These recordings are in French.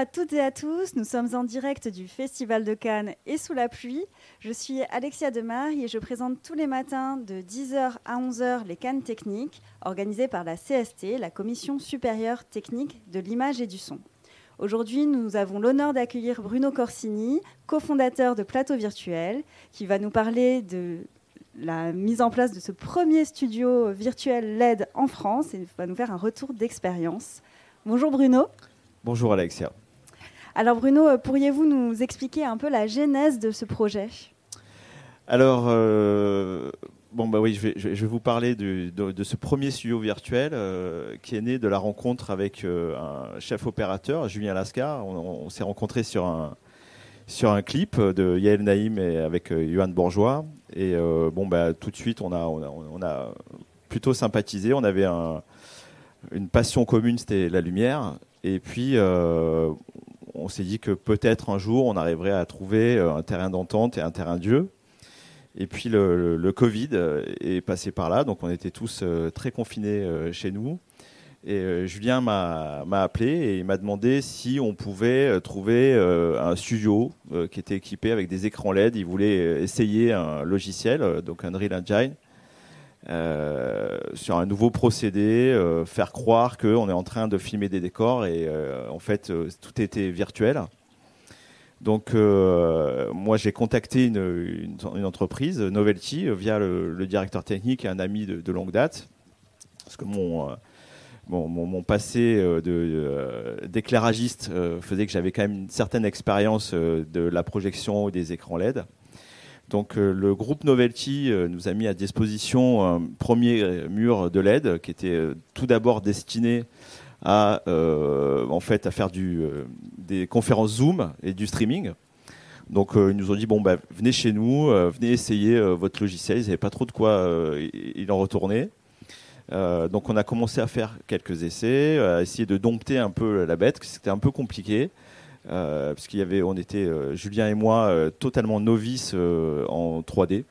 à toutes et à tous, nous sommes en direct du Festival de Cannes et sous la pluie. Je suis Alexia Demarie et je présente tous les matins de 10h à 11h les Cannes techniques organisées par la CST, la Commission supérieure technique de l'image et du son. Aujourd'hui, nous avons l'honneur d'accueillir Bruno Corsini, cofondateur de Plateau Virtuel, qui va nous parler de la mise en place de ce premier studio virtuel LED en France et va nous faire un retour d'expérience. Bonjour Bruno. Bonjour Alexia. Alors Bruno, euh, pourriez-vous nous expliquer un peu la genèse de ce projet? Alors, euh, bah je vais, vous parler de, ce premier studio virtuel euh, qui est né de la rencontre avec un chef opérateur, Julien Lascar. On, s'est rencontrés sur un, clip de Yael Naïm et avec Johan Bourgeois. Et bon, bah, tout de suite, on a, plutôt sympathisé. On avait une passion commune, c'était la lumière. Et puis, on s'est dit que peut-être un jour, on arriverait à trouver euh, un terrain d'entente et un terrain jeu. Et puis, le, Covid euh, est passé par là, donc on était tous très confinés chez nous. Et Julien m'a appelé et il m'a demandé si on pouvait trouver un studio qui était équipé avec des écrans LED. Il voulait essayer un logiciel, donc un Unreal Engine, euh, sur un nouveau procédé, euh, faire croire qu'on est en train de filmer des décors et euh, en fait tout était virtuel. Donc moi j'ai contacté une, entreprise, Novelty, via le, directeur technique un ami de, longue date, parce que mon, mon, mon, passé d'éclairagiste faisait que j'avais quand même une certaine expérience de la projection des écrans LED. Donc euh, le groupe Novelty euh, nous a mis à disposition un premier euh, mur de LED qui était tout d'abord destiné à faire des conférences Zoom et du streaming. Donc ils nous ont dit bon bah, venez chez nous, venez essayer votre logiciel. Ils n'avaient pas trop de quoi il en retourner. donc on a commencé à faire quelques essais, à essayer de dompter un peu la bête, c'était un peu compliqué. Euh, parce qu'il y avait, on était euh, Julien et moi euh, totalement novices en 3D,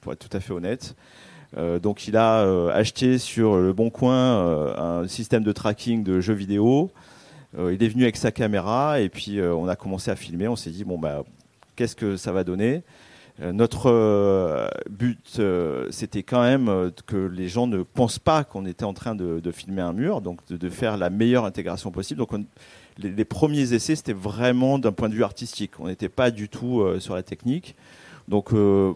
pour être tout à fait honnête. donc il a acheté sur le Bon Coin un système de tracking de jeux vidéo. il est venu avec sa caméra et puis on a commencé à filmer. On s'est dit bon bah qu'est-ce que ça va donner? Notre but, c'était quand même que les gens ne pensent pas qu'on était en train de, filmer un mur, donc de, de, faire la meilleure intégration possible. Donc on, les, premiers essais, c'était vraiment d'un point de vue artistique. On n'était pas du tout euh, sur la technique. Donc, euh,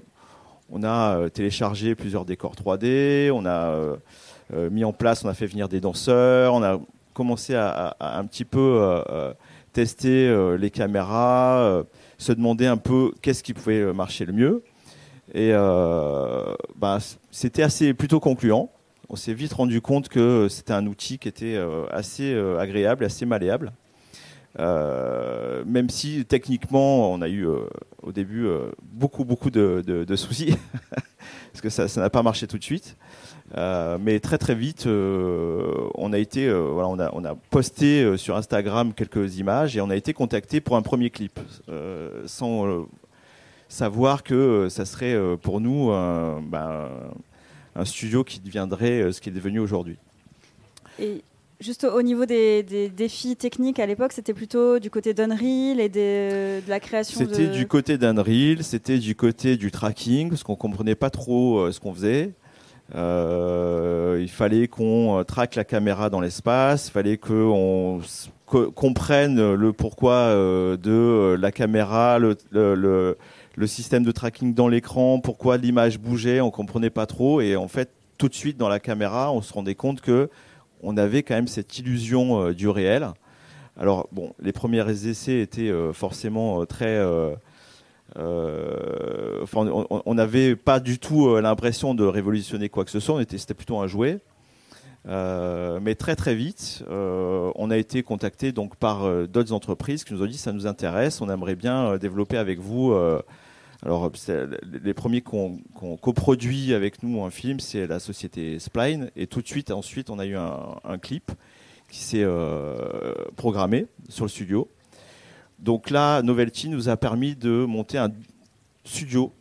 on a euh, téléchargé plusieurs décors 3D, on a mis en place, on a fait venir des danseurs, on a commencé à, un petit peu tester les caméras, se demander un peu qu'est-ce qui pouvait marcher le mieux. Et bah, c'était assez plutôt concluant. On s'est vite rendu compte que c'était un outil qui était assez agréable, assez malléable. Euh, même si techniquement on a eu euh, au début euh, beaucoup beaucoup de, soucis parce que ça n'a pas marché tout de suite. Mais très très vite on a été voilà on a posté sur Instagram quelques images et on a été contacté pour un premier clip. Sans savoir que ça serait pour nous ben, un studio qui deviendrait ce qui est devenu aujourd'hui Juste au niveau des, défis techniques à l'époque, c'était plutôt du côté d'Unreal et de la création. C'était du côté d'Unreal, c'était du côté du tracking, parce qu'on comprenait pas trop euh, ce qu'on faisait. Euh, il fallait qu'on euh, traque la caméra dans l'espace, il fallait qu'on comprenne le pourquoi de la caméra, le, le, système de tracking dans l'écran, pourquoi l'image bougeait, on comprenait pas trop. Et en fait, tout de suite dans la caméra, on se rendait compte que on avait quand même cette illusion euh, du réel. Alors, bon, les premiers essais étaient euh, forcément euh, très. on n'avait pas du tout l'impression de révolutionner quoi que ce soit, c'était plutôt un jouet. mais très très vite, on a été contacté donc par d'autres entreprises qui nous ont dit ça nous intéresse, on aimerait bien développer avec vous alors, les premiers qu'on coproduit avec nous un film, c'est la société Spline. Et tout de suite, ensuite, on a eu un, clip qui s'est euh, programmé sur le studio. Donc là, Novelty nous a permis de monter un studio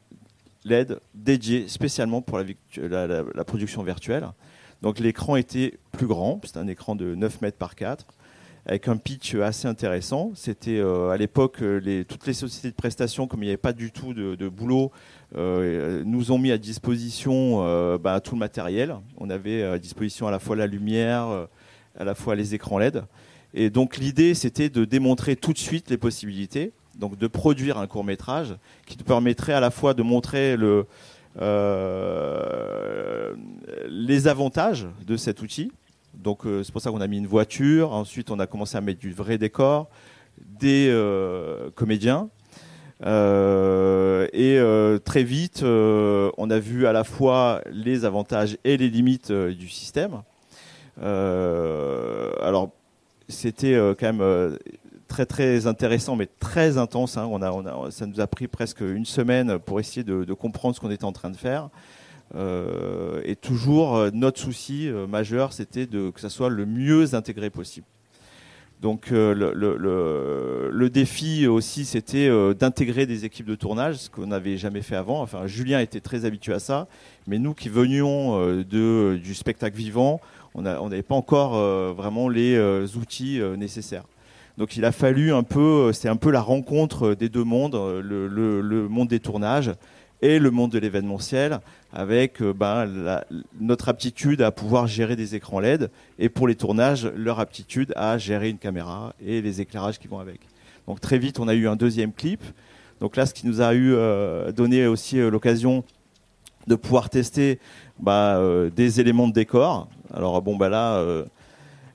LED dédié spécialement pour la, production virtuelle. Donc l'écran était plus grand, c'est un écran de 9 mètres par 4, avec un pitch assez intéressant. C'était à l'époque les, toutes les sociétés de prestations, comme il n'y avait pas du tout de, boulot, nous ont mis à disposition bah, tout le matériel. On avait à disposition à la fois la lumière, à la fois les écrans LED. Et donc l'idée, c'était de démontrer tout de suite les possibilités, donc de produire un court métrage qui te permettrait à la fois de montrer le, euh, les avantages de cet outil. Donc euh, c'est pour ça qu'on a mis une voiture. Ensuite, on a commencé à mettre du vrai décor, des euh, comédiens. et très vite, on a vu à la fois les avantages et les limites du système. alors c'était euh, quand même euh, très très intéressant, mais très intense. Hein. On a, ça nous a pris presque une semaine pour essayer de, comprendre ce qu'on était en train de faire. Euh, et toujours, notre souci majeur, c'était que ça soit le mieux intégré possible. Donc le, défi aussi, c'était d'intégrer des équipes de tournage, ce qu'on n'avait jamais fait avant. Enfin, Julien était très habitué à ça, mais nous qui venions du spectacle vivant, on n'avait pas encore euh, vraiment les euh, outils euh, nécessaires. Donc il a fallu un peu, c'est un peu la rencontre des deux mondes, le, monde des tournages et le monde de l'événementiel, avec ben, notre aptitude à pouvoir gérer des écrans LED et pour les tournages, leur aptitude à gérer une caméra et les éclairages qui vont avec. Donc très vite, on a eu un deuxième clip. Donc là, ce qui nous a eu donné aussi l'occasion de pouvoir tester bah, des éléments de décor. Alors bon bah là, euh,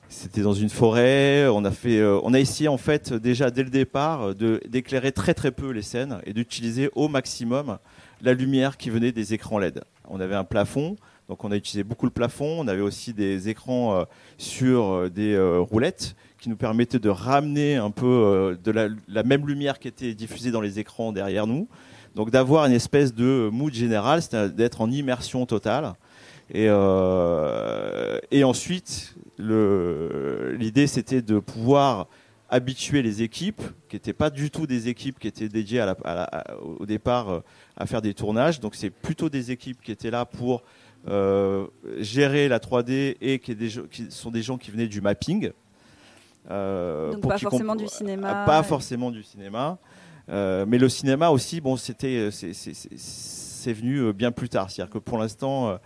c'était dans une forêt. On a fait, euh, on a essayé en fait déjà dès le départ d'éclairer très très peu les scènes et d'utiliser au maximum la lumière qui venait des écrans LED. On avait un plafond. Donc on a utilisé beaucoup le plafond, on avait aussi des écrans euh, sur des roulettes qui nous permettaient de ramener un peu de la, même lumière qui était diffusée dans les écrans derrière nous. Donc d'avoir une espèce de mood général, c'est d'être en immersion totale. Euh, et ensuite, l'idée, c'était de pouvoir habituer les équipes, qui n'étaient pas du tout des équipes qui étaient dédiées à au départ euh, à faire des tournages. Donc c'est plutôt des équipes qui étaient là pour euh, gérer la 3D et qui, qui, sont des gens qui venaient du mapping. Donc pas forcément du cinéma. Pas forcément du cinéma. mais le cinéma aussi, bon, c'était, c'est venu bien plus tard. C'est-à-dire que pour l'instant,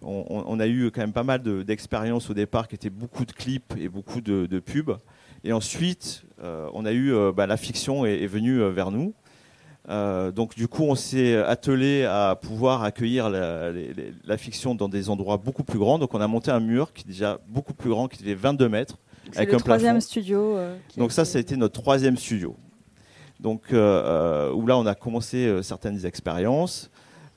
on, a eu quand même pas mal d'expériences au départ qui étaient beaucoup de clips et beaucoup de, pubs. Et ensuite, euh, on a eu euh, bah, la fiction est, venue euh, vers nous. donc du coup, on s'est attelé à pouvoir accueillir la, fiction dans des endroits beaucoup plus grands. Donc on a monté un mur qui est déjà beaucoup plus grand, qui fait 22 mètres, avec le un troisième studio. donc ça, ça a été notre troisième studio. Donc où là, on a commencé certaines expériences.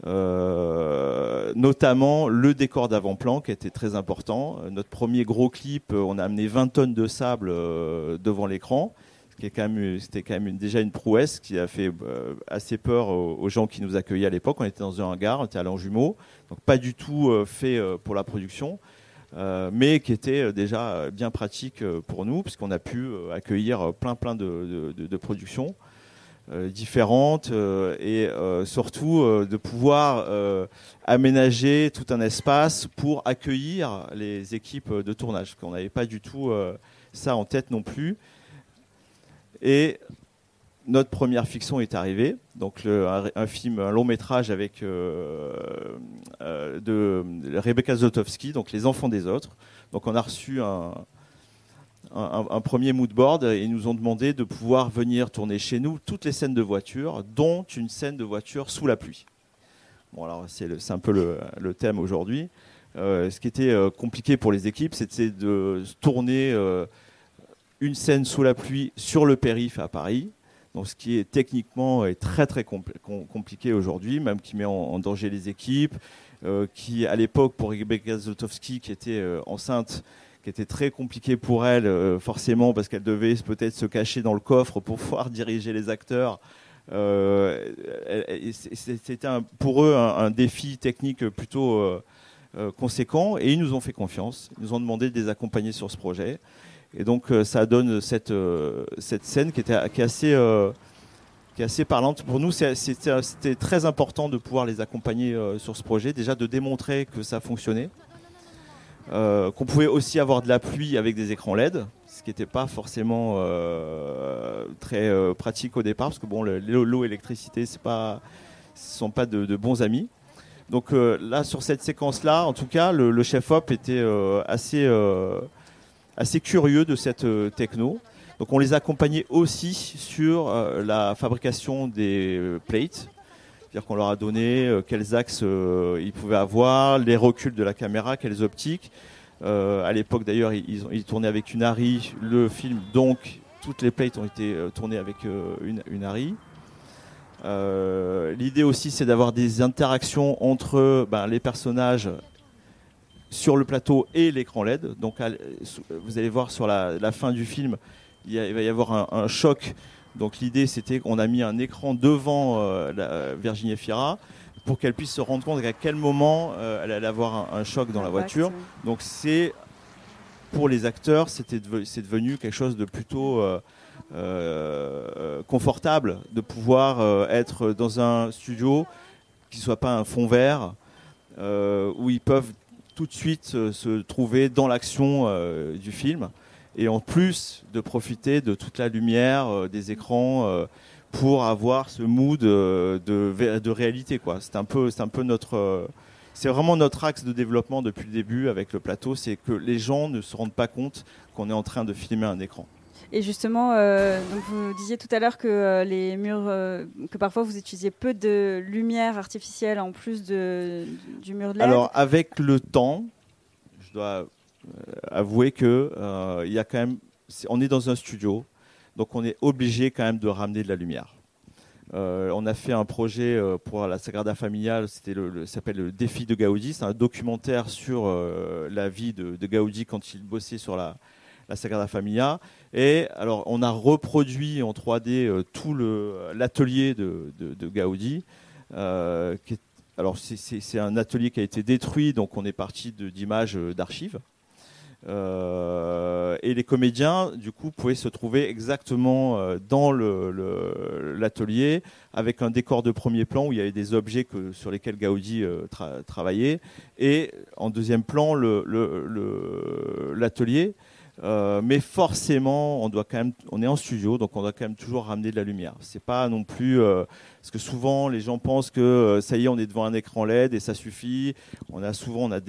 Euh, notamment le décor d'avant-plan qui était très important. Notre premier gros clip, euh, on a amené 20 tonnes de sable euh, devant l'écran, c'était quand même déjà une prouesse qui a fait assez peur aux, gens qui nous accueillaient à l'époque. On était dans un hangar, on était à l'Anjumeau, donc pas du tout fait pour la production. mais qui était déjà bien pratique pour nous, puisqu'on a pu accueillir plein plein de productions. Euh, différentes euh, et euh, surtout de pouvoir aménager tout un espace pour accueillir les équipes de tournage. Qu'on n'avait pas du tout ça en tête non plus. Et notre première fiction est arrivée, donc un, film, un long métrage avec de Rebecca Zotowski, donc Les Enfants des autres. Donc on a reçu un, un, premier mood board et ils nous ont demandé de pouvoir venir tourner chez nous toutes les scènes de voiture, dont une scène de voiture sous la pluie. Bon, alors c'est un peu le, thème aujourd'hui. Euh, ce qui était euh, compliqué pour les équipes, c'était de tourner euh, une scène sous la pluie sur le périph' à Paris. Donc, ce qui est techniquement est très très compliqué aujourd'hui, même qui met en, danger les équipes, qui à l'époque pour Rebecca Zotowski qui était enceinte qui était très compliqué pour elle, euh, forcément, parce qu'elle devait peut-être se cacher dans le coffre pour pouvoir diriger les acteurs. Euh, c'était pour eux un, défi technique plutôt euh, conséquent, et ils nous ont fait confiance. Ils nous ont demandé de les accompagner sur ce projet. Et donc, ça donne cette, cette scène qui, était, qui assez qui est assez parlante. Pour nous, c'était très important de pouvoir les accompagner sur ce projet, déjà de démontrer que ça fonctionnait, euh, qu'on pouvait aussi avoir de la pluie avec des écrans LED. ce qui n'était pas forcément euh, très euh, pratique au départ, parce que bon, l'eau et l'électricité, ce ne sont pas de, bons amis. Donc là, sur cette séquence-là, en tout cas, le, chef-op était assez, assez curieux de cette techno. Donc on les accompagnait aussi sur la fabrication des plates. C'est-à-dire qu'on leur a donné quels axes ils pouvaient avoir, les reculs de la caméra, quelles optiques. Euh, à l'époque d'ailleurs, ils, ils, tournaient avec une Harry le film, donc toutes les plates ont été euh, tournées avec euh, une, une Harry. L'idée aussi, c'est d'avoir des interactions entre ben, les personnages sur le plateau et l'écran LED. Donc, vous allez voir sur la, fin du film, il, va y avoir un, choc. Donc, l'idée, c'était qu'on a mis un écran devant la Virginie Fira pour qu'elle puisse se rendre compte à quel moment euh, elle allait avoir un, choc dans la voiture. Donc c'est pour les acteurs, c'était c'est devenu quelque chose de plutôt euh, euh, confortable de pouvoir être dans un studio qui soit pas un fond vert où ils peuvent tout de suite se trouver dans l'action du film et en plus de profiter de toute la lumière des écrans pour avoir ce mood euh, de, de réalité. Quoi. C'est un peu, c'est un peu notre, euh, c'est vraiment notre axe de développement depuis le début avec le plateau, c'est que les gens ne se rendent pas compte qu'on est en train de filmer un écran. Et justement, euh, donc vous disiez tout à l'heure que les murs, que parfois vous utilisiez peu de lumière artificielle en plus de, du mur de LED. Alors avec le temps, je dois avouer que il y a quand même, on est dans un studio, donc on est obligé quand même de ramener de la lumière. Euh, on a fait un projet euh, pour la Sagrada Familia, c'était le, s'appelle le défi de Gaudi, c'est un documentaire sur euh, la vie de, Gaudi quand il bossait sur la, Sagrada Familia. Et alors on a reproduit en 3D tout l'atelier de, Gaudi. alors c'est, un atelier qui a été détruit, donc on est parti d'images d'archives. Euh, et les comédiens, du coup, pouvaient se trouver exactement euh, dans l'atelier, avec un décor de premier plan où il y avait des objets que, sur lesquels Gaudi euh, travaillait, et en deuxième plan, l'atelier. Mais forcément, on doit quand même, on est en studio, donc on doit quand même toujours ramener de la lumière. C'est pas non plus parce que souvent les gens pensent que ça y est, on est devant un écran LED et ça suffit. On a souvent, on a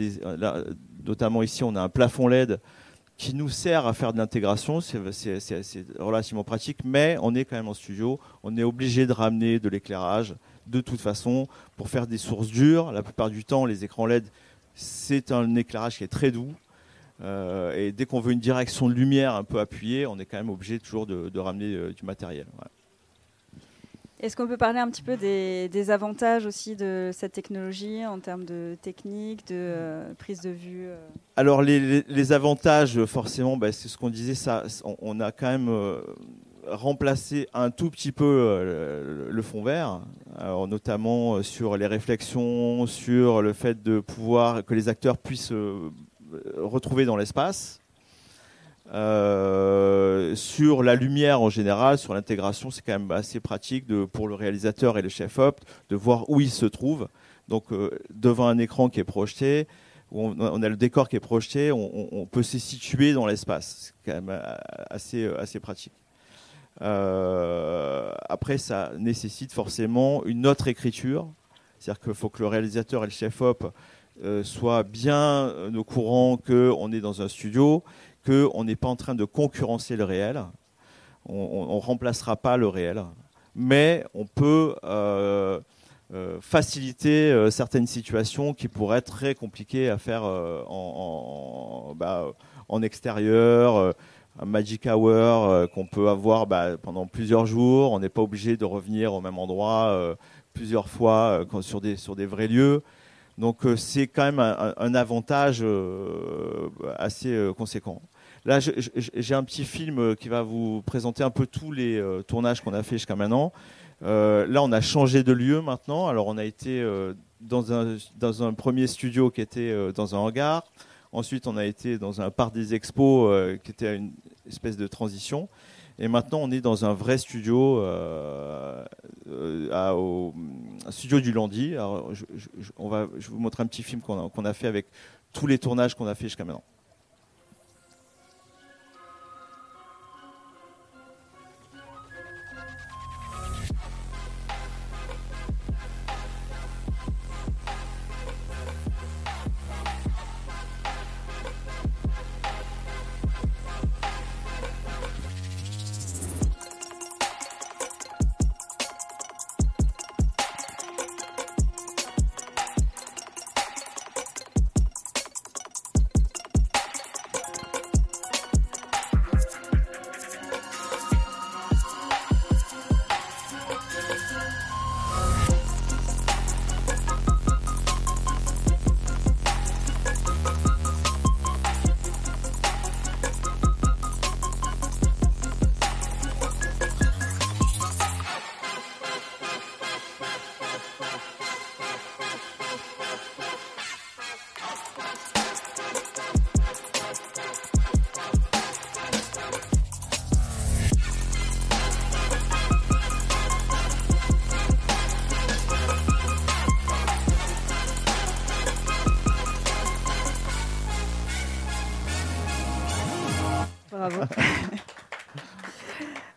notamment ici, on a un plafond LED qui nous sert à faire de l'intégration. C'est relativement pratique, mais on est quand même en studio. On est obligé de ramener de l'éclairage de toute façon pour faire des sources dures. La plupart du temps, les écrans LED, c'est un éclairage qui est très doux. Euh, et dès qu'on veut une direction de lumière un peu appuyée, on est quand même obligé toujours de, ramener euh, du matériel. Est-ce qu'on peut parler un petit peu des, avantages aussi de cette technologie en termes de technique, de euh, prise de vue Alors les, avantages, forcément, bah, c'est ce qu'on disait, ça, on, a quand même remplacé un tout petit peu le, fond vert, notamment sur les réflexions, sur le fait de pouvoir que les acteurs puissent retrouver dans l'espace. Euh, sur la lumière en général, sur l'intégration, c'est quand même assez pratique de, pour le réalisateur et le chef-op de voir où il se trouve. Donc euh, devant un écran qui est projeté, on, on, a le décor qui est projeté, on, peut se situer dans l'espace. C'est quand même euh, assez, assez pratique. après, ça nécessite forcément une autre écriture. C'est-à-dire qu'il faut que le réalisateur et le chef-op soient bien au courant qu'on est dans un studio qu'on n'est pas en train de concurrencer le réel. On ne remplacera pas le réel, mais on peut euh, euh, faciliter euh, certaines situations qui pourraient être très compliquées à faire en, bah, en, extérieur. un magic hour qu'on peut avoir bah, pendant plusieurs jours. On n'est pas obligé de revenir au même endroit plusieurs fois sur des vrais lieux. Donc c'est quand même un avantage assez conséquent. Là, j'ai un petit film euh, qui va vous présenter un peu tous les euh, tournages qu'on a fait jusqu'à maintenant. Euh, là, on a changé de lieu maintenant. Alors, on a été dans, un, dans un premier studio qui était dans un hangar. Ensuite, on a été dans un parc des expos qui était une espèce de transition. Et maintenant, on est dans un vrai studio, au studio du Landy. Alors, je, vous montrer un petit film qu'on a, a fait avec tous les tournages qu'on a fait jusqu'à maintenant.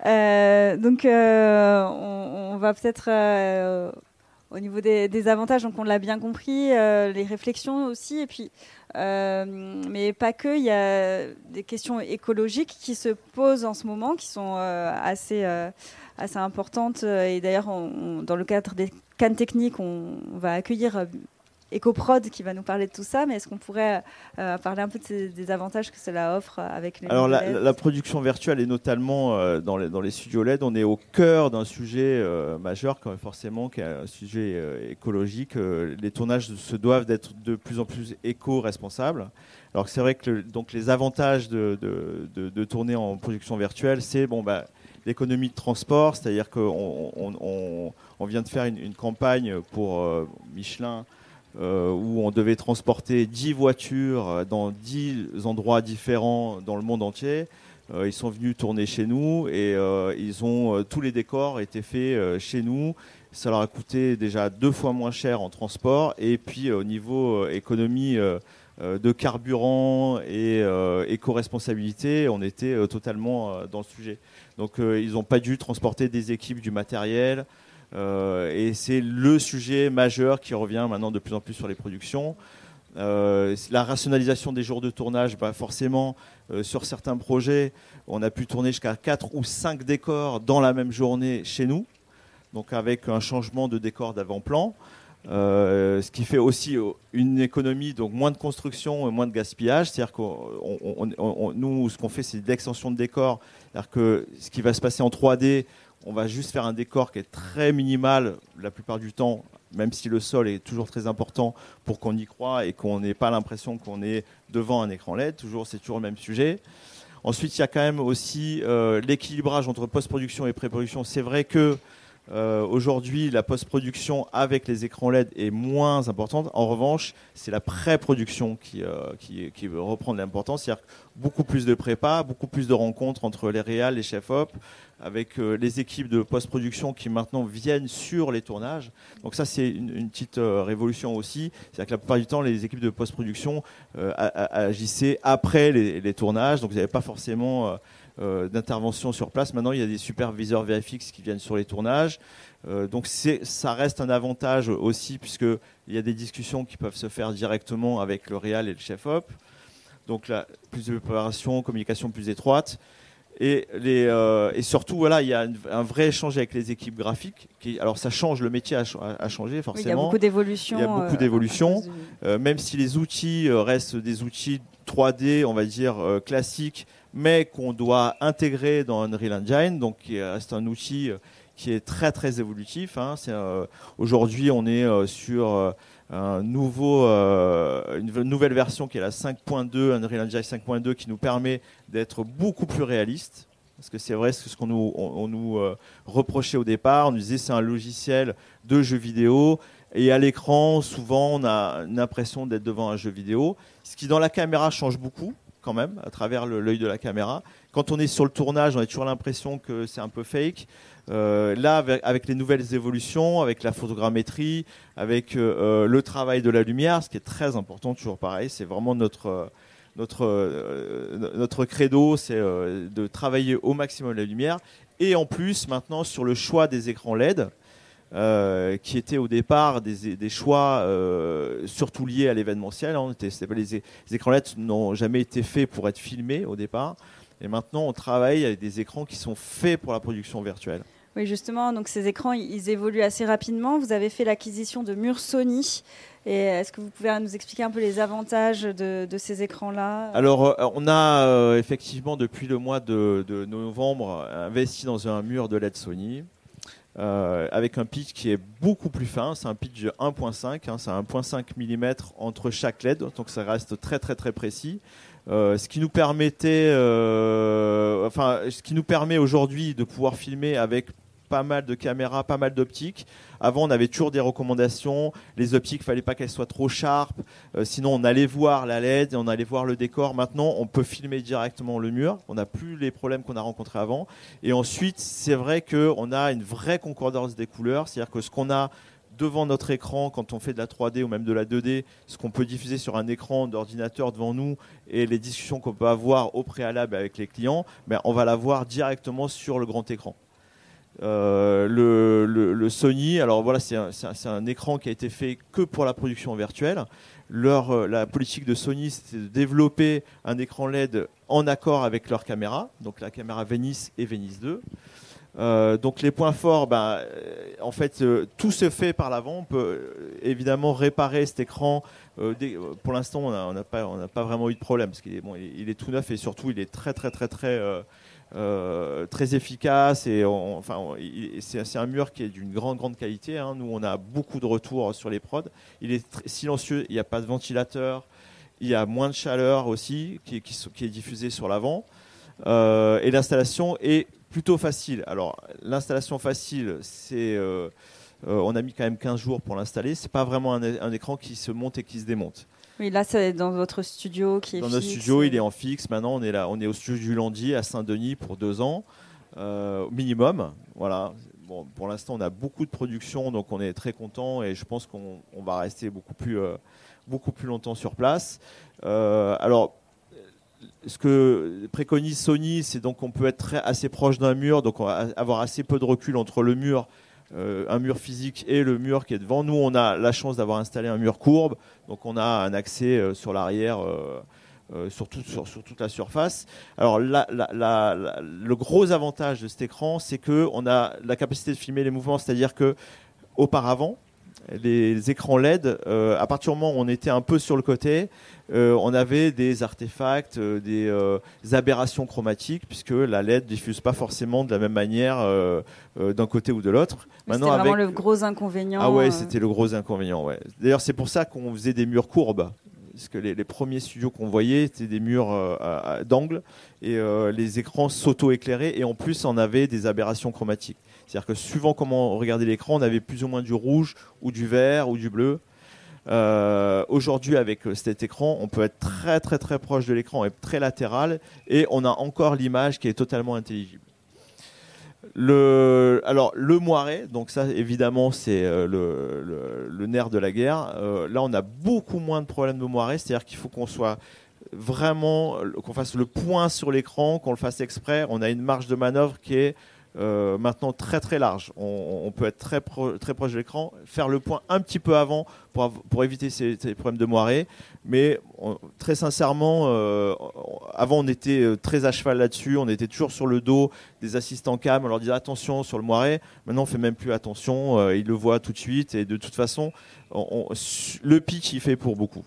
Donc, on, va peut-être au niveau des, avantages, donc on l'a bien compris, les réflexions aussi, et puis, mais pas que, il y a des questions écologiques qui se posent en ce moment, qui sont assez, assez importantes. Et d'ailleurs, dans le cadre des cannes techniques, on, va accueillir EcoProd qui va nous parler de tout ça, mais est-ce qu'on pourrait euh, parler un peu des avantages que cela offre avec les Alors la, production virtuelle et notamment euh, dans, les, dans, les, studios LED, on est au cœur d'un sujet euh, majeur, quand forcément, qui est un sujet écologique. les tournages se doivent d'être de plus en plus éco-responsables. Alors c'est vrai que donc les avantages de, de, de, tourner en production virtuelle, c'est bon bah l'économie de transport, c'est-à-dire qu'on on, on, vient de faire une, une campagne pour Michelin euh, où on devait transporter 10 voitures dans 10 endroits différents dans le monde entier. Euh, ils sont venus tourner chez nous et euh, ils ont tous les décors été faits chez nous. Ça leur a coûté déjà deux fois moins cher en transport et puis au niveau économie de carburant et éco-responsabilité, on était totalement dans le sujet. Donc ils n'ont pas dû transporter des équipes, du matériel. Euh, et c'est le sujet majeur qui revient maintenant de plus en plus sur les productions. Euh, la rationalisation des jours de tournage, bah forcément, euh, sur certains projets, on a pu tourner jusqu'à 4 ou 5 décors dans la même journée chez nous, donc avec un changement de décor d'avant-plan. ce qui fait aussi une économie, donc moins de construction et moins de gaspillage. C'est-à-dire que nous, ce qu'on fait, c'est l'extension de décor. C'est-à-dire que ce qui va se passer en 3D, on va juste faire un décor qui est très minimal la plupart du temps, même si le sol est toujours très important pour qu'on y croit et qu'on n'ait pas l'impression qu'on est devant un écran LED. Toujours, c'est toujours le même sujet. Ensuite, il y a quand même aussi euh, l'équilibrage entre post-production et pré-production. C'est vrai que euh, aujourd'hui, la post-production avec les écrans LED est moins importante. En revanche, c'est la pré-production qui, euh, qui, reprendre l'importance. C'est-à-dire beaucoup plus de prépa, beaucoup plus de rencontres entre les réals, les chefs-op, avec euh, les équipes de post-production qui maintenant viennent sur les tournages. Donc ça, c'est une, petite révolution aussi. C'est-à-dire que la plupart du temps, les équipes de post-production agissaient après les, les, tournages. Donc vous n'avez pas forcément euh, d'intervention sur place. Maintenant, il y a des superviseurs VFX qui viennent sur les tournages. Euh, donc ça reste un avantage aussi puisqu'il y a des discussions qui peuvent se faire directement avec le réal et le chef-op. Donc là, plus de préparation, communication plus étroite. Et, les, euh, et, surtout, voilà, il y a un vrai échange avec les équipes graphiques. Qui, alors, ça change, le métier a, changé forcément. il y a beaucoup d'évolutions. Il y a beaucoup d'évolutions. même si les outils restent des outils 3D, on va dire, classiques, mais qu'on doit intégrer dans Unreal Engine. Donc, c'est un outil euh, qui est très très évolutif. Hein. Euh, aujourd'hui, on est euh, sur nouveau, une nouvelle version qui est la 5.2, Unreal Engine 5.2, qui nous permet d'être beaucoup plus réaliste. Parce que c'est vrai, ce qu'on nous, nous reprochait au départ. On nous disait c'est un logiciel de jeu vidéo. Et à l'écran, souvent, on a l'impression d'être devant un jeu vidéo. Ce qui, dans la caméra, change beaucoup quand même, à travers l'œil de la caméra. Quand on est sur le tournage, on a toujours l'impression que c'est un peu fake. Euh, là, avec, les nouvelles évolutions, avec la photogrammétrie, avec euh, euh, le travail de la lumière, ce qui est très important, toujours pareil, c'est vraiment notre notre notre credo, c'est de travailler au maximum la lumière. Et en plus, maintenant, sur le choix des écrans LED. Qui étaient au départ des, choix euh, surtout liés à l'événementiel. Hein. Les, écrans LED n'ont jamais été faits pour être filmés au départ. Et maintenant, on travaille avec des écrans qui sont faits pour la production virtuelle. Oui, justement, donc ces écrans, ils évoluent assez rapidement. Vous avez fait l'acquisition de murs Sony. Et est-ce que vous pouvez nous expliquer un peu les avantages de, ces écrans-là? Alors, euh, on a effectivement, depuis le mois de, novembre, investi dans un mur de LED Sony. Euh, avec un pitch qui est beaucoup plus fin. C'est un pitch de 1.5, hein, c'est 1.5 mm entre chaque LED, donc ça reste très très très précis. Euh, ce qui nous permettait, euh, enfin, ce qui nous permet aujourd'hui de pouvoir filmer avec pas mal de caméras, pas mal d'optiques. Avant, on avait toujours des recommandations. Les optiques, fallait pas qu'elles soient trop sharp. Euh, sinon, on allait voir la LED, on allait voir le décor. Maintenant, on peut filmer directement le mur. On n'a plus les problèmes qu'on a rencontrés avant. Et ensuite, c'est vrai qu'on a une vraie concordance des couleurs. C'est-à-dire que ce qu'on a devant notre écran quand on fait de la 3D ou même de la 2D, ce qu'on peut diffuser sur un écran d'ordinateur devant nous et les discussions qu'on peut avoir au préalable avec les clients, ben, on va l'avoir directement sur le grand écran. Euh, le, Sony, alors voilà, c'est un, écran qui a été fait que pour la production virtuelle. Leur, euh, la politique de Sony, c'était de développer un écran LED en accord avec leur caméra, donc la caméra Venice et Venice 2. Euh, donc les points forts, ben, en fait, tout se fait par l'avant. On peut évidemment réparer cet écran. pour l'instant, on n'a pas, vraiment eu de problème parce qu'il est, bon, il est tout neuf et surtout, il est très, très, très, très euh, très efficace et c'est un mur qui est d'une grande qualité. Hein. Nous on a beaucoup de retours sur les prods. Il est silencieux, il n'y a pas de ventilateur, il y a moins de chaleur aussi qui, qui, est diffusée sur l'avant euh, et l'installation est plutôt facile. Alors l'installation facile, c'est euh, on a mis quand même 15 jours pour l'installer. C'est pas vraiment un, écran qui se monte et qui se démonte. Oui, là, c'est dans votre studio qui est Dans notre studio, il est en fixe. Maintenant, on est là, on est au studio du Landy à Saint-Denis pour deux ans, euh, minimum. Voilà. Bon, pour l'instant, on a beaucoup de production, donc on est très content et je pense qu'on va rester beaucoup plus, euh, beaucoup plus longtemps sur place. Euh, alors, ce que préconise Sony, c'est donc qu'on peut être assez proche d'un mur, donc on va avoir assez peu de recul entre le mur euh, un mur physique et le mur qui est devant. Nous, on a la chance d'avoir installé un mur courbe, donc on a un accès euh, sur l'arrière. Euh, sur, toute la surface. Alors le gros avantage de cet écran, c'est qu'on a la capacité de filmer les mouvements, c'est-à-dire que auparavant, les écrans LED, à partir du moment où on était un peu sur le côté, on avait des artefacts, des, aberrations chromatiques, puisque la LED diffuse pas forcément de la même manière d'un côté ou de l'autre. C'était vraiment le gros inconvénient. Ah ouais, euh. c'était le gros inconvénient. Ouais. D'ailleurs, c'est pour ça qu'on faisait des murs courbes. Parce que les, premiers studios qu'on voyait, c'était des murs euh, d'angle et euh, les écrans s'auto-éclairaient et en plus, on avait des aberrations chromatiques. C'est-à-dire que suivant comment on regardait l'écran, on avait plus ou moins du rouge ou du vert ou du bleu. Aujourd'hui, avec cet écran, on peut être très très très proche de l'écran et très latéral, et on a encore l'image qui est totalement intelligible. Le, alors le moiré, donc ça évidemment c'est euh, le, nerf de la guerre. Euh, là on a beaucoup moins de problèmes de moiré, c'est-à-dire qu'il faut qu'on soit vraiment, qu'on fasse le point sur l'écran, qu'on le fasse exprès. On a une marge de manœuvre qui est euh, maintenant très très large. On, peut être très, très proche de l'écran, faire le point un petit peu avant pour, pour éviter ces, problèmes de moiré. Mais très sincèrement, euh, avant on était euh, très à cheval là-dessus, on était toujours sur le dos des assistants cam, on leur disait attention sur le moiré. Maintenant on fait même plus attention, ils le voient tout de suite et de toute façon, le pitch il fait pour beaucoup.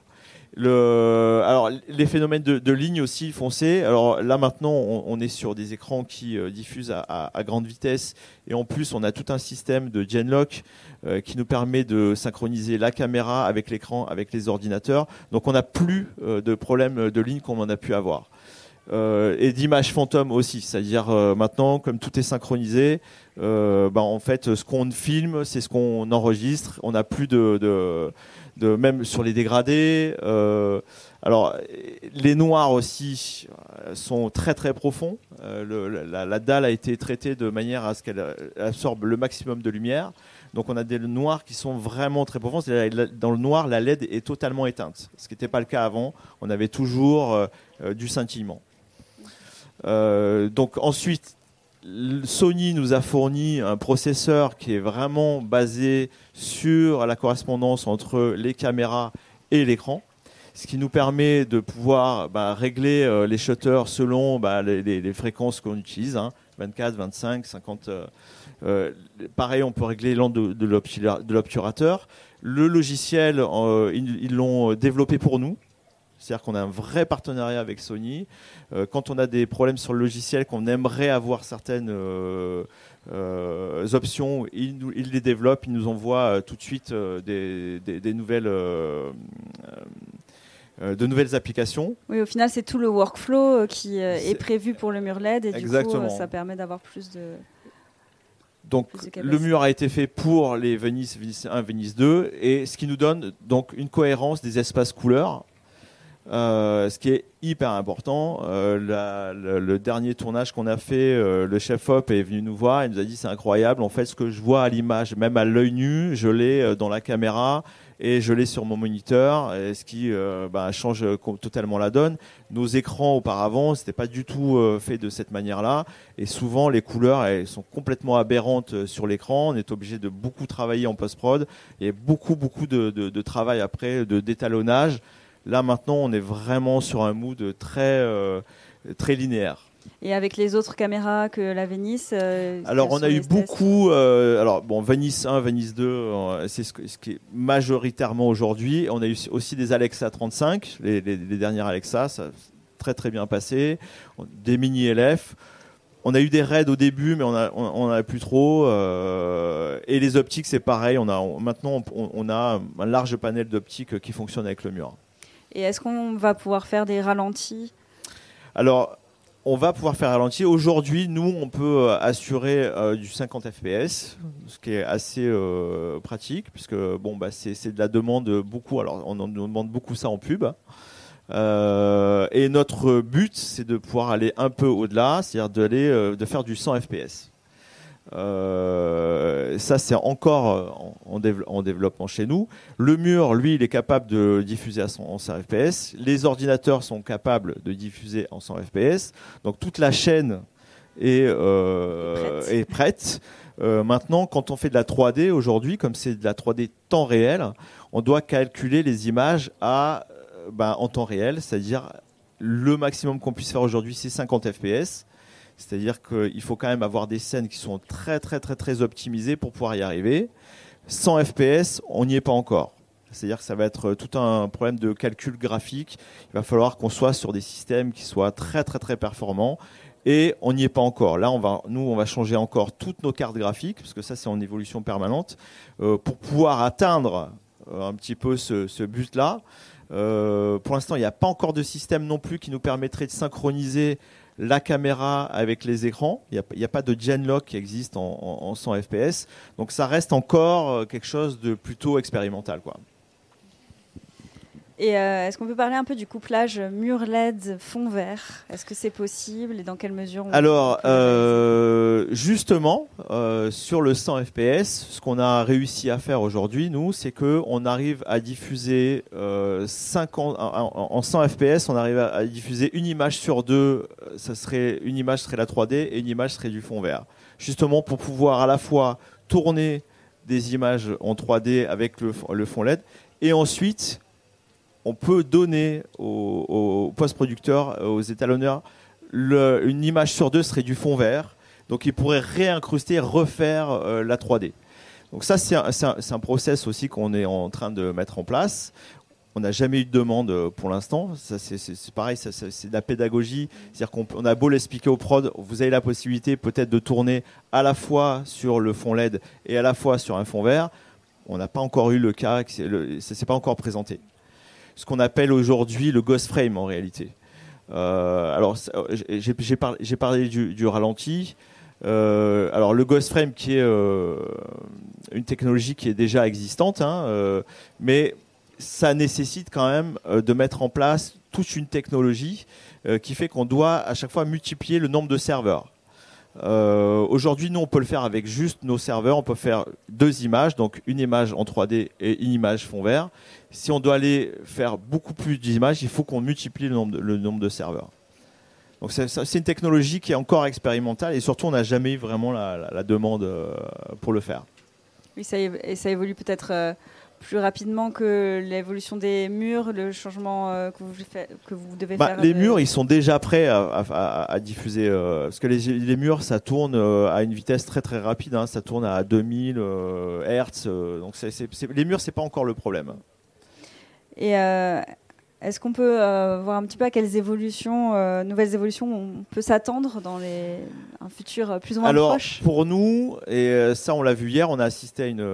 Le, alors les phénomènes de, ligne aussi foncées. Alors là maintenant, on, est sur des écrans qui euh, diffusent à, grande vitesse et en plus on a tout un système de Genlock euh, qui nous permet de synchroniser la caméra avec l'écran, avec les ordinateurs. Donc on n'a plus euh, de problèmes de ligne qu'on en a pu avoir. et d'images fantômes aussi, c'est-à-dire maintenant comme tout est synchronisé, ben, en fait ce qu'on filme c'est ce qu'on enregistre. On n'a plus de de même sur les dégradés. Euh, alors, les noirs aussi euh, sont très très profonds. Euh, la, dalle a été traitée de manière à ce qu'elle absorbe le maximum de lumière. Donc, on a des noirs qui sont vraiment très profonds. Dans le noir, la LED est totalement éteinte, ce qui n'était pas le cas avant. On avait toujours du scintillement. donc ensuite, Sony nous a fourni un processeur qui est vraiment basé sur la correspondance entre les caméras et l'écran, ce qui nous permet de pouvoir bah, régler euh, les shutters selon bah, les, fréquences qu'on utilise, 24, 25, 50. pareil, on peut régler l'angle de, l'obturateur. Le logiciel, euh, ils l'ont développé pour nous. C'est-à-dire qu'on a un vrai partenariat avec Sony. Euh, quand on a des problèmes sur le logiciel, qu'on aimerait avoir certaines euh, euh, options, ils, les développent, ils nous envoient tout de suite des, nouvelles de nouvelles applications. Oui, au final, c'est tout le workflow qui est, prévu pour le mur LED et du coup, ça permet d'avoir plus de. Donc, le mur a été fait pour les Venice, Venice 1, Venice 2, et ce qui nous donne donc une cohérence des espaces couleurs ce qui est hyper important. le, dernier tournage qu'on a fait, le chef op est venu nous voir, il nous a dit c'est incroyable, en fait ce que je vois à l'image, même à l'œil nu, je l'ai dans la caméra et je l'ai sur mon moniteur, ce qui euh, bah, change totalement la donne. Nos écrans auparavant, c'était pas du tout euh, fait de cette manière-là, et souvent les couleurs elles sont complètement aberrantes euh, sur l'écran. On est obligé de beaucoup travailler en post-prod, il y a beaucoup beaucoup de, de, travail après, de d'étalonnage. Là maintenant, on est vraiment sur un mood très très linéaire. Et avec les autres caméras que la Venice euh, Alors, on a eu beaucoup. Euh, alors, bon, Venice 1, Venice 2, euh, c'est ce, qui est majoritairement aujourd'hui. On a eu aussi des Alexa 35, les, dernières Alexa, ça a très très bien passé. Des mini LF. On a eu des raids au début, mais on on, a plus trop. et les optiques, c'est pareil. On a, maintenant, on, on, a un large panel d'optiques qui fonctionne avec le mur. Et est-ce qu'on va pouvoir faire des ralentis? Alors, on va pouvoir faire ralentir. Aujourd'hui, nous, on peut euh, assurer euh, du 50 fps, ce qui est assez euh, pratique, puisque bon, bah, c'est de la demande beaucoup. Alors, on en demande beaucoup ça en pub. et notre but, c'est de pouvoir aller un peu au-delà, c'est-à-dire de faire du 100 fps. Euh, ça, c'est encore euh, en, développement chez nous. Le mur, lui, il est capable de diffuser à 100, 100 fps. Les ordinateurs sont capables de diffuser en 100 fps. Donc toute la chaîne est, euh, prête. maintenant, quand on fait de la 3D aujourd'hui, comme c'est de la 3D temps réel, on doit calculer les images à, ben, en temps réel, c'est-à-dire le maximum qu'on puisse faire aujourd'hui, c'est 50 fps. C'est-à-dire qu'il faut quand même avoir des scènes qui sont très très très très optimisées pour pouvoir y arriver. Sans FPS, on n'y est pas encore. C'est-à-dire que ça va être tout un problème de calcul graphique. Il va falloir qu'on soit sur des systèmes qui soient très très très performants. Et on n'y est pas encore. Là, nous, on va changer encore toutes nos cartes graphiques, parce que ça, c'est en évolution permanente, euh, pour pouvoir atteindre euh, un petit peu ce, but-là. Euh, pour l'instant, il n'y a pas encore de système non plus qui nous permettrait de synchroniser la caméra avec les écrans. Il n'y a, pas de genlock qui existe en, 100 fps. Donc ça reste encore euh, quelque chose de plutôt expérimental. Quoi. Et euh, est-ce qu'on peut parler un peu du couplage mur LED fond vert? Est-ce que c'est possible et dans quelle mesure Alors, euh, justement, euh, sur le 100 fps, ce qu'on a réussi à faire aujourd'hui, nous, c'est que on arrive à diffuser 50, en, 100 fps, on arrive à, diffuser une image sur deux. Ça serait une image serait la 3D et une image serait du fond vert. Justement pour pouvoir à la fois tourner des images en 3D avec le, le fond LED et ensuite on peut donner aux, post-producteurs, aux étalonneurs, une image sur deux serait du fond vert. Donc ils pourraient réincruster, refaire euh, la 3D. Donc ça, c'est un, process aussi qu'on est en train de mettre en place. On n'a jamais eu de demande euh, pour l'instant. C'est pareil, c'est de la pédagogie. C'est-à-dire qu'on a beau l'expliquer au prod, vous avez la possibilité peut-être de tourner à la fois sur le fond LED et à la fois sur un fond vert. On n'a pas encore eu le cas, ça ne s'est pas encore présenté ce qu'on appelle aujourd'hui le ghost frame en réalité. Euh, alors, j'ai parlé, du, ralenti. Euh, alors, le ghost frame qui est euh, une technologie qui est déjà existante, hein, mais ça nécessite quand même de mettre en place toute une technologie qui fait qu'on doit à chaque fois multiplier le nombre de serveurs. Aujourd'hui, nous, on peut le faire avec juste nos serveurs. On peut faire deux images, donc une image en 3D et une image fond vert si on doit aller faire beaucoup plus d'images, il faut qu'on multiplie le nombre de, serveurs. Donc c'est une technologie qui est encore expérimentale et surtout on n'a jamais eu vraiment la, demande euh, pour le faire. Oui, ça, et ça évolue peut-être euh, plus rapidement que l'évolution des murs, le changement euh, que, vous que, vous devez bah, faire Les murs, ils sont déjà prêts à, diffuser. parce que les, murs, ça tourne à une vitesse très très rapide. Hein, ça tourne à 2000 Hz. donc les murs, c'est pas encore le problème. Et euh, est-ce qu'on peut euh, voir un petit peu à quelles évolutions, euh, nouvelles évolutions on peut s'attendre dans les, un futur plus ou moins Alors, proche? Pour nous, et ça on l'a vu hier, on a assisté à une,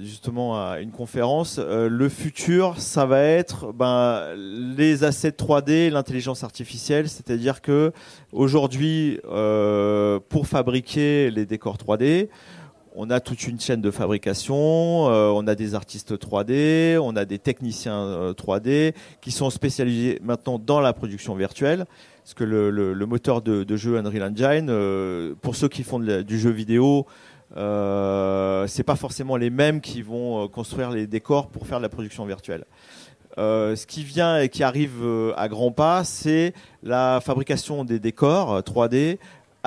justement à une conférence, le futur ça va être ben, les assets 3D, l'intelligence artificielle, c'est-à-dire que aujourd'hui pour fabriquer les décors 3D, on a toute une chaîne de fabrication, on a des artistes 3D, on a des techniciens 3D qui sont spécialisés maintenant dans la production virtuelle. Parce que le, moteur de, jeu Unreal Engine, pour ceux qui font du jeu vidéo, euh, c'est pas forcément les mêmes qui vont euh, construire les décors pour faire de la production virtuelle. Euh, ce qui vient et qui arrive à grands pas, c'est la fabrication des décors 3D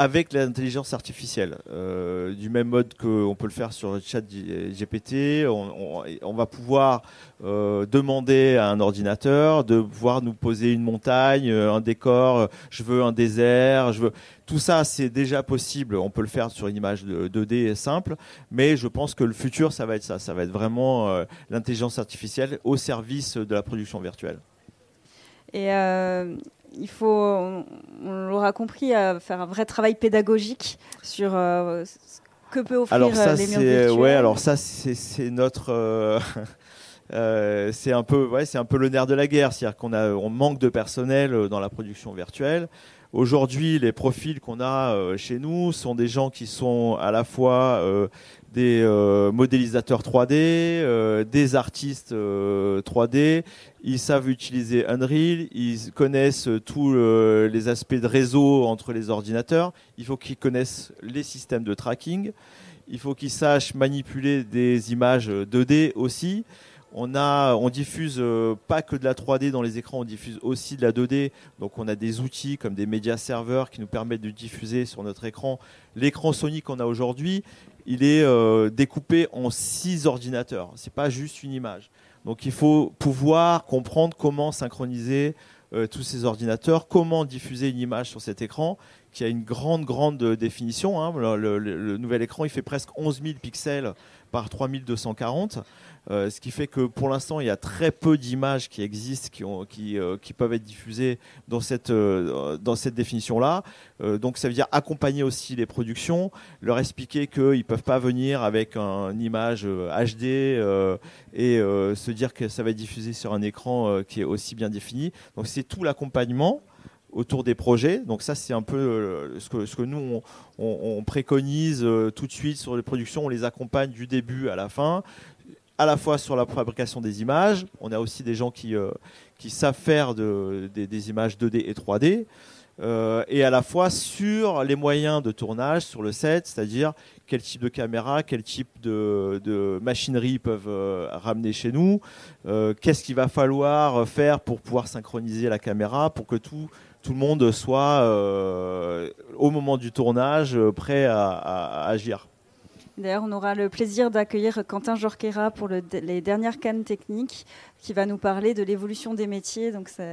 avec l'intelligence artificielle. Euh, du même mode qu'on peut le faire sur chat GPT, on, va pouvoir euh, demander à un ordinateur de pouvoir nous poser une montagne, euh, un décor, je veux un désert, je veux... Tout ça, c'est déjà possible. On peut le faire sur une image 2D simple, mais je pense que le futur, ça va être ça. Ça va être vraiment l'intelligence artificielle au service de la production virtuelle. Et il faut, on, l'aura compris, euh, faire un vrai travail pédagogique sur euh, ce que peut offrir alors ça, euh, les murs Ouais, alors ça, c'est notre. c'est un peu, ouais, c'est un peu le nerf de la guerre, c'est-à-dire qu'on a, on manque de personnel dans la production virtuelle. Aujourd'hui, les profils qu'on a chez nous sont des gens qui sont à la fois des euh, modélisateurs 3D, euh, des artistes 3D. Euh, ils savent utiliser Unreal, ils connaissent tous les aspects de réseau entre les ordinateurs. Il faut qu'ils connaissent les systèmes de tracking. Il faut qu'ils sachent manipuler des images 2D aussi. On, a, on diffuse pas que de la 3D dans les écrans, on diffuse aussi de la 2D. Donc on a des outils comme des médias serveurs qui nous permettent de diffuser sur notre écran l'écran Sony qu'on a aujourd'hui il est euh, découpé en six ordinateurs. C'est pas juste une image. Donc il faut pouvoir comprendre comment synchroniser euh, tous ces ordinateurs, comment diffuser une image sur cet écran qui a une grande, grande définition. Hein. Le, nouvel écran, il fait presque 11 000 pixels par 3240. Euh, ce qui fait que pour l'instant, il y a très peu d'images qui existent, qui, euh, qui, peuvent être diffusées dans cette, euh, dans cette définition-là. donc ça veut dire accompagner aussi les productions, leur expliquer qu'ils ne peuvent pas venir avec une image HD et se dire que ça va être diffusé sur un écran qui est aussi bien défini. Donc c'est tout l'accompagnement autour des projets. Donc ça, c'est un peu ce que, ce que nous, on préconise tout de suite sur les productions. On les accompagne du début à la fin à la fois sur la fabrication des images, on a aussi des gens qui, euh, savent faire de, des, images 2D et 3D, euh, et à la fois sur les moyens de tournage sur le set, c'est-à-dire quel type de caméra, quel type de, machinerie peuvent euh, ramener chez nous, qu'est-ce qu'il va falloir faire pour pouvoir synchroniser la caméra, pour que tout, tout le monde soit au moment du tournage prêt à agir. D'ailleurs, on aura le plaisir d'accueillir Quentin Jorquera pour les dernières cannes techniques, qui va nous parler de l'évolution des métiers. Donc, ça,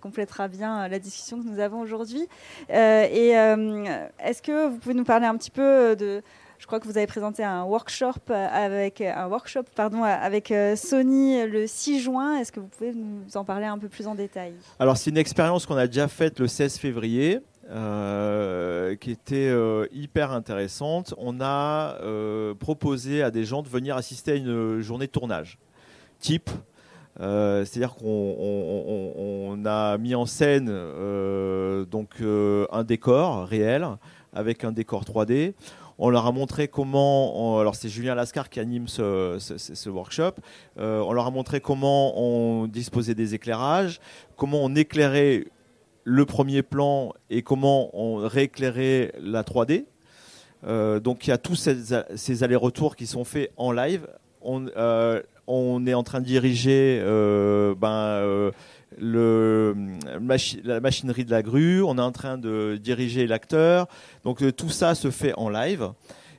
complétera bien la discussion que nous avons aujourd'hui. Euh, et euh, est-ce que vous pouvez nous parler un petit peu de je crois que vous avez présenté un workshop pardon avec euh, Sony le 6 juin. Est-ce que vous pouvez nous en parler un peu plus en détail? Alors c'est une expérience qu'on a déjà faite le 16 février. Euh, qui était euh, hyper intéressante. On a euh, proposé à des gens de venir assister à une journée de tournage type. C'est-à-dire qu'on a mis en scène donc un décor réel avec un décor 3D. On leur a montré comment, alors c'est Julien Lascar qui anime ce, workshop, on leur a montré comment on disposait des éclairages, comment on éclairait le premier plan et comment on rééclairait la 3D. Euh, donc il y a tous ces, allers-retours qui sont faits en live. On, euh, est en train de diriger euh, ben, le, la machinerie de la grue, on est en train de diriger l'acteur. Donc tout ça se fait en live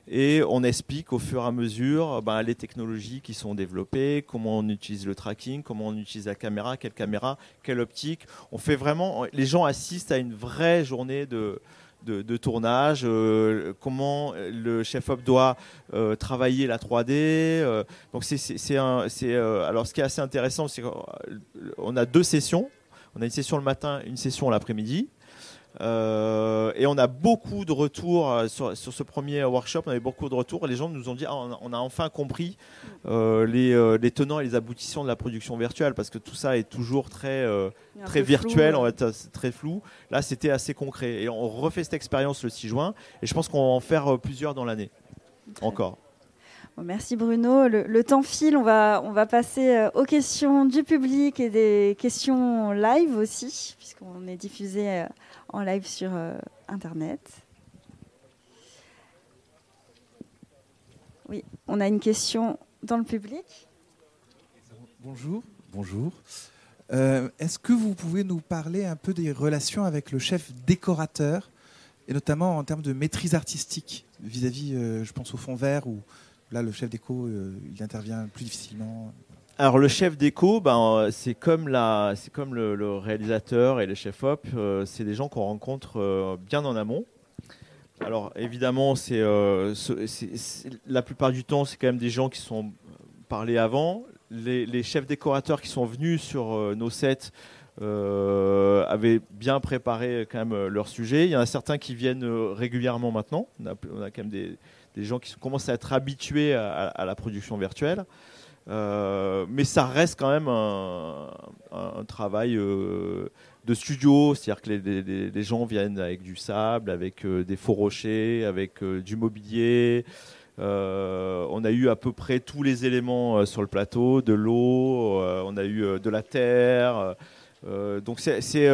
et on explique au fur et à mesure ben, les technologies qui sont développées, comment on utilise le tracking, comment on utilise la caméra, quelle caméra, quelle optique. On fait vraiment, les gens assistent à une vraie journée de, de, tournage, euh, comment le chef-op doit euh, travailler la 3D. Euh, donc c'est, alors ce qui est assez intéressant, c'est qu'on a deux sessions. On a une session le matin, une session l'après-midi. Euh, et on a beaucoup de retours euh, sur, ce premier workshop. On avait beaucoup de retours. Les gens nous ont dit ah, on, a, enfin compris euh, les, tenants et les aboutissants de la production virtuelle parce que tout ça est toujours très, très virtuel, très flou. Là, c'était assez concret. Et on refait cette expérience le 6 juin. Et je pense qu'on va en faire plusieurs dans l'année. Encore. Merci Bruno. Le, temps file, on va, passer euh, aux questions du public et des questions live aussi, puisqu'on est diffusé euh, en live sur euh, Internet. Oui, on a une question dans le public. Bonjour, bonjour. Est-ce que vous pouvez nous parler un peu des relations avec le chef décorateur, et notamment en termes de maîtrise artistique, vis-à-vis, je pense au fond vert ou Là, le chef d'écho, euh, il intervient plus difficilement. Alors le chef d'écho, ben, c'est comme, la, c'est comme le, réalisateur et le chef op, euh, c'est des gens qu'on rencontre euh, bien en amont. Alors évidemment, c'est, la plupart du temps, c'est quand même des gens qui sont parlés avant. Les, chefs décorateurs qui sont venus sur nos sets avaient bien préparé quand même leur sujet. Il y en a certains qui viennent régulièrement maintenant. On a quand même des, des gens qui commencent à être habitués à, la production virtuelle. Euh, mais ça reste quand même un, travail euh, de studio, c'est-à-dire que les, gens viennent avec du sable, avec euh, des faux rochers, avec du mobilier. on a eu à peu près tous les éléments sur le plateau, de l'eau, on a eu de la terre. donc c'est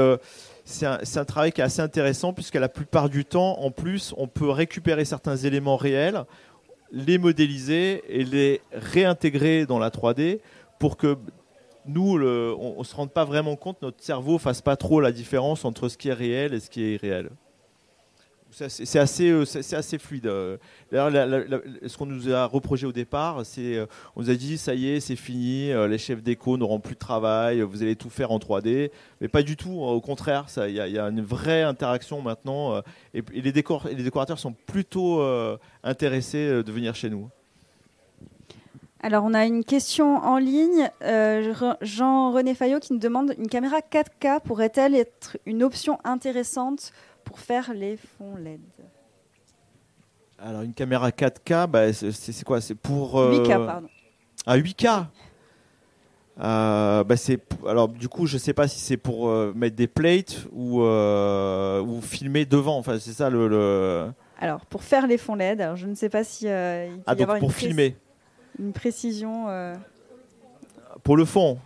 c'est un, travail qui est assez intéressant puisqu'à la plupart du temps, en plus, on peut récupérer certains éléments réels, les modéliser et les réintégrer dans la 3D pour que nous, on ne se rende pas vraiment compte, notre cerveau fasse pas trop la différence entre ce qui est réel et ce qui est irréel. C'est assez, euh, c'est assez fluide. Euh. D'ailleurs, ce qu'on nous a reproché au départ, c'est euh, on nous a dit ça y est, c'est fini, les chefs d'écho n'auront plus de travail, vous allez tout faire en 3D, mais pas du tout. Au contraire, il y, a une vraie interaction maintenant, et, les décorateurs sont plutôt intéressés de venir chez nous. Alors, on a une question en ligne. Jean-René Fayot qui nous demande une caméra 4K pourrait-elle être une option intéressante pour faire les fonds LED Alors une caméra 4K, bah, c'est quoi? C'est pour 8K, euh, pardon. Ah 8K. Euh, bah c'est alors du coup je sais pas si c'est pour euh, mettre des plates ou, ou filmer devant. Enfin c'est ça le, alors pour faire les fonds LED alors je ne sais pas si il peut ah, y avoir pour filmer. une précision pour le fond.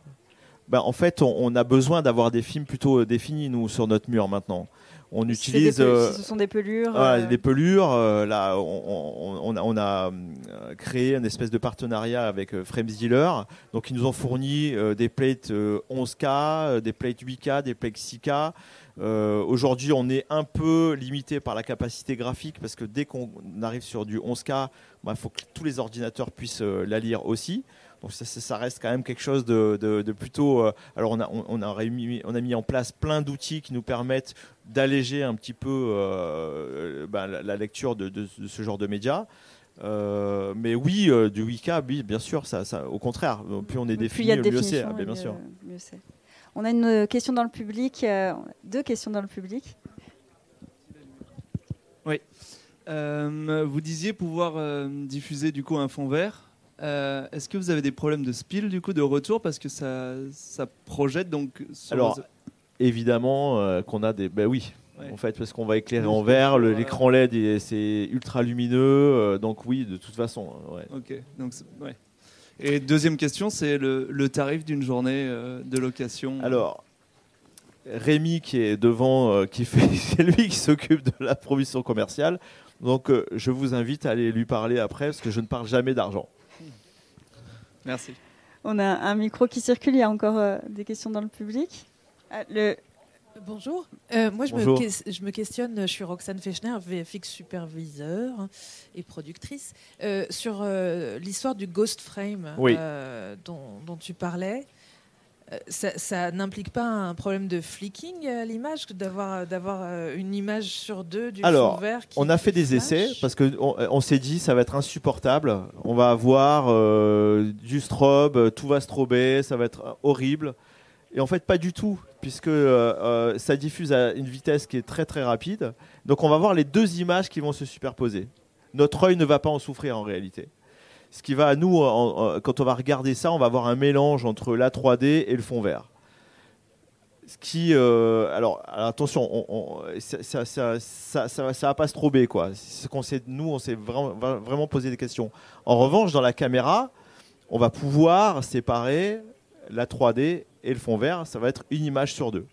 Bah, en fait on, on a besoin d'avoir des films plutôt définis nous sur notre mur maintenant on utilise. Euh, ce sont des pelures. Des pelures. Euh, là, on, a, euh, créé une espèce de partenariat avec Frames Dealer. Donc, ils nous ont fourni des plates 11K, des plates 8K, des plates 6K. Aujourd'hui, on est un peu limité par la capacité graphique parce que dès qu'on arrive sur du 11K, il bah, faut que tous les ordinateurs puissent la lire aussi. Donc ça, reste quand même quelque chose de, plutôt. Euh, alors on a, on, a mis, on a mis en place plein d'outils qui nous permettent d'alléger un petit peu euh, ben, la, lecture de, ce genre de médias. Euh, mais oui, du Wika, oui, bien sûr, ça, ça, au contraire, plus on est défini, mieux c'est. Ah, bien sûr. on a une question dans le public, deux questions dans le public. Oui. vous disiez pouvoir diffuser du coup un fond vert. Euh, est-ce que vous avez des problèmes de spill du coup de retour parce que ça, ça projette donc Alors évidemment euh, qu'on a des ben oui en fait parce qu'on va éclairer en vert l'écran LED c'est ultra lumineux euh, donc oui de toute façon ok donc ouais. et deuxième question c'est le, le, tarif d'une journée de location. Alors Rémi qui est devant qui fait c'est lui qui s'occupe de la provision commerciale donc je vous invite à aller lui parler après parce que je ne parle jamais d'argent Merci. On a un micro qui circule. Il y a encore euh, des questions dans le public. Ah, le... Bonjour. Euh, moi, je me, je me, questionne. Je suis Roxane Fechner, VFX superviseur et productrice. Euh, sur l'histoire du ghost frame dont, dont, tu parlais. Euh, ça, n'implique pas un problème de flicking à l'image, d'avoir d'avoir euh, une image sur deux du Alors, vert on a fait des essais parce que on, s'est dit ça va être insupportable. On va avoir euh, du strobe, tout va strober, ça va être horrible. Et en fait, pas du tout, puisque ça diffuse à une vitesse qui est très très rapide. Donc, on va voir les deux images qui vont se superposer. Notre œil ne va pas en souffrir en réalité ce qui va à nous, quand on va regarder ça, on va avoir un mélange entre la 3D et le fond vert. Ce qui, alors, attention, on, ça, ça, ça, ça, va pas se trober quoi. Ce qu'on sait, nous, on s'est vraiment, vraiment posé des questions. En revanche, dans la caméra, on va pouvoir séparer la 3D et le fond vert. Ça va être une image sur deux.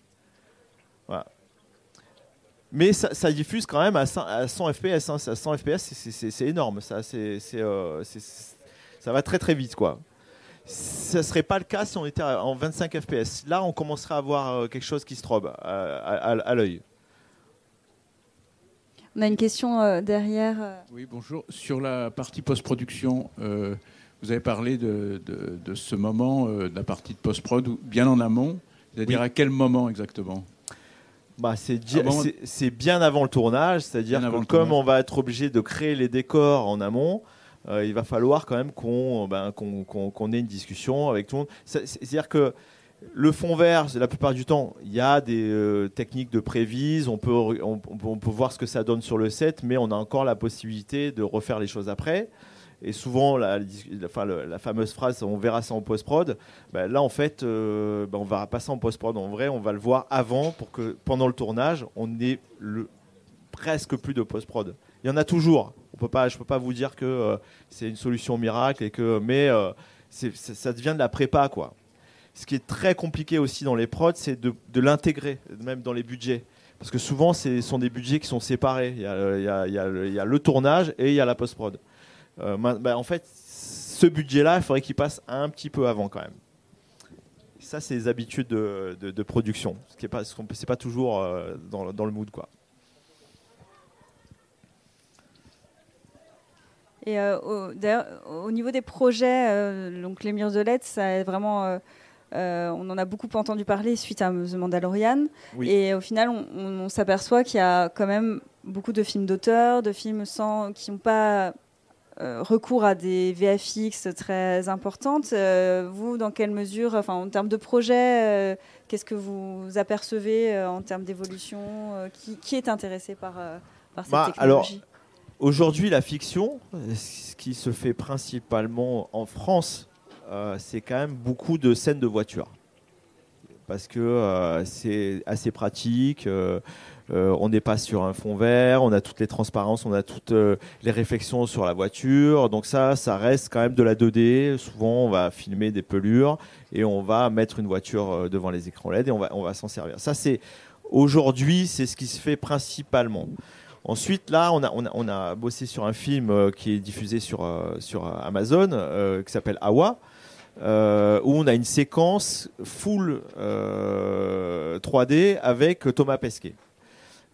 Mais ça, diffuse quand même à 100, fps. À 100 fps, c'est énorme. Ça, euh, ça va très très vite, quoi. Ça serait pas le cas si on était en 25 fps. Là, on commencerait à avoir euh, quelque chose qui se trobe à, l'œil. On a une question euh, derrière. Oui, bonjour. Sur la partie post-production, vous avez parlé de, ce moment, de la partie de post-prod, bien en amont. C'est-à-dire à quel moment exactement? Bah, c'est bien avant le tournage, c'est-à-dire que comme on va être obligé de créer les décors en amont, euh, il va falloir quand même qu'on ben, ait une discussion avec tout le monde. C'est-à-dire que le fond vert, la plupart du temps, il y a des euh, techniques de prévise, on peut, on, peut voir ce que ça donne sur le set, mais on a encore la possibilité de refaire les choses après. Et souvent, la, fameuse phrase on verra ça en post-prod, ben là en fait, euh, ben on verra pas ça en post-prod. En vrai, on va le voir avant pour que pendant le tournage, on ait presque plus de post-prod. Il y en a toujours. Je ne peux pas vous dire que euh, c'est une solution miracle, et que, mais euh, ça devient de la prépa. quoi. Ce qui est très compliqué aussi dans les prods, c'est de, l'intégrer, même dans les budgets. Parce que souvent, ce sont des budgets qui sont séparés. Il y a, il y a, il y a le tournage et il y a la post-prod. Euh, bah, en fait, ce budget-là, il faudrait qu'il passe un petit peu avant quand même. Ça, c'est les habitudes de, production, ce qui n'est pas, toujours euh, dans, dans, le mood, quoi. Et euh, au, au, niveau des projets, donc les murs de LED, ça est vraiment. on en a beaucoup entendu parler suite à The Mandalorian. Et au final, on, on s'aperçoit qu'il y a quand même beaucoup de films d'auteurs, de films sans, qui n'ont pas recours à des VFX très importantes. Euh, vous, dans quelle mesure, enfin, en termes de projet, euh, qu'est-ce que vous apercevez en termes d'évolution qui, est intéressé par, par cette bah, technologie alors, Aujourd'hui, la fiction, ce qui se fait principalement en France, c'est quand même beaucoup de scènes de voiture. Parce que c'est assez pratique. Euh, on n'est pas sur un fond vert, on a toutes les transparences, on a toutes euh, les réflexions sur la voiture. Donc ça, ça reste quand même de la 2D. Souvent, on va filmer des pelures et on va mettre une voiture euh, devant les écrans LED et on va, s'en servir. Ça, c'est aujourd'hui, c'est ce qui se fait principalement. Ensuite, là, on a, on bossé sur un film qui est diffusé sur, sur Amazon, qui s'appelle Awa. où on a une séquence full 3D avec Thomas Pesquet.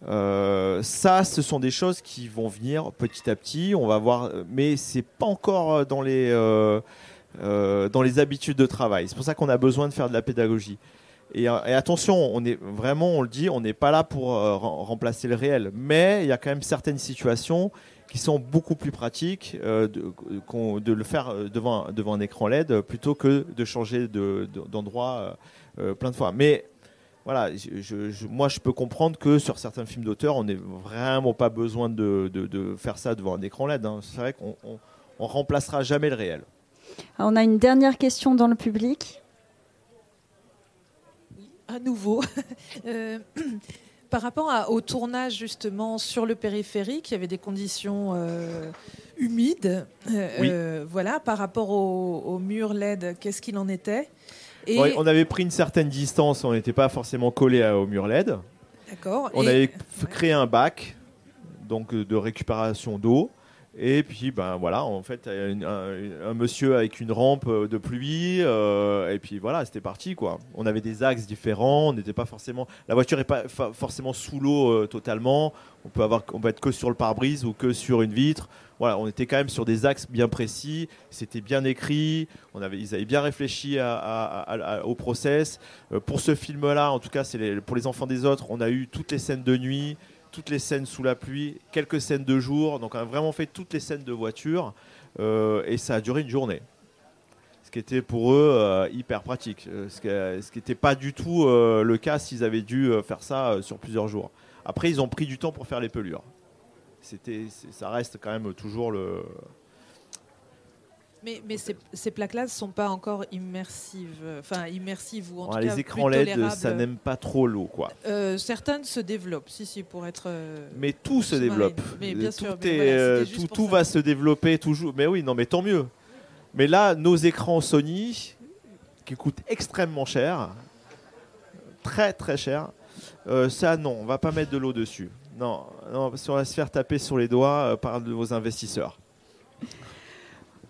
Euh, ça, ce sont des choses qui vont venir petit à petit. On va voir, mais c'est pas encore dans les euh, euh, dans les habitudes de travail. C'est pour ça qu'on a besoin de faire de la pédagogie. Et, attention, on est vraiment, on le dit, on n'est pas là pour remplacer le réel, mais il y a quand même certaines situations qui sont beaucoup plus pratiques de, de, le faire devant devant un écran LED plutôt que de changer d'endroit plein de fois. Mais voilà, moi je peux comprendre que sur certains films d'auteur, on n'est vraiment pas besoin de, faire ça devant un écran LED. Hein. C'est vrai qu'on on, remplacera jamais le réel. on a une dernière question dans le public. à nouveau. Euh, par rapport au tournage justement sur le périphérique, il y avait des conditions euh, humides. Euh, voilà, par rapport au, au mur LED, qu'est-ce qu'il en était? On avait pris une certaine distance, on n'était pas forcément collé au mur LED. D'accord. On avait créé un bac donc de récupération d'eau. Et puis, ben voilà, en fait, un, monsieur avec une rampe de pluie, euh, et puis voilà, c'était parti quoi. On avait des axes différents, on n'était pas forcément, la voiture n'est pas forcément sous l'eau euh, totalement. On peut avoir, on peut être que sur le pare-brise ou que sur une vitre voilà, on était quand même sur des axes bien précis, c'était bien écrit, on avait, ils avaient bien réfléchi au process. Euh, pour ce film-là, en tout cas, c'est pour les enfants des autres, on a eu toutes les scènes de nuit, toutes les scènes sous la pluie, quelques scènes de jour, donc on a vraiment fait toutes les scènes de voiture, euh, et ça a duré une journée. Ce qui était pour eux euh, hyper pratique, ce qui n'était pas du tout le cas s'ils avaient dû faire ça sur plusieurs jours. Après, ils ont pris du temps pour faire les pelures ça reste quand même toujours le. Mais, mais ces, ces plaques-là ne sont pas encore immersives, enfin immersives ou en tout les cas écrans LED, ça n'aime pas trop l'eau, quoi. Euh, certaines se développent, si si, pour être. Euh, mais tout se développe. Mais bien tout sûr, tout, tout va se développer toujours. Mais oui, non, mais tant mieux. Mais là, nos écrans Sony, qui coûtent extrêmement cher, très très cher, euh, ça non, on va pas mettre de l'eau dessus. Non, non, on va se faire taper sur les doigts par de vos investisseurs.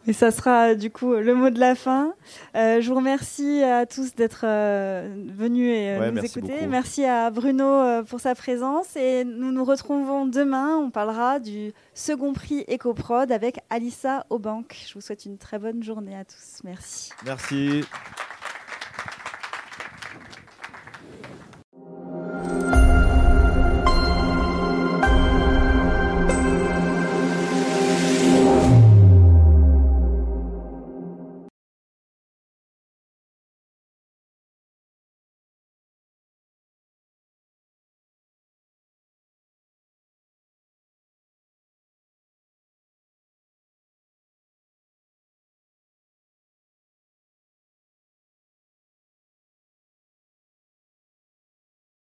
Et ça sera du coup le mot de la fin. Euh, je vous remercie à tous d'être euh, venus et euh, nous écouter. Merci à Bruno pour sa présence et nous nous retrouvons demain. On parlera du second prix EcoProd avec Alissa Aubank. Je vous souhaite une très bonne journée à tous. Merci. Merci.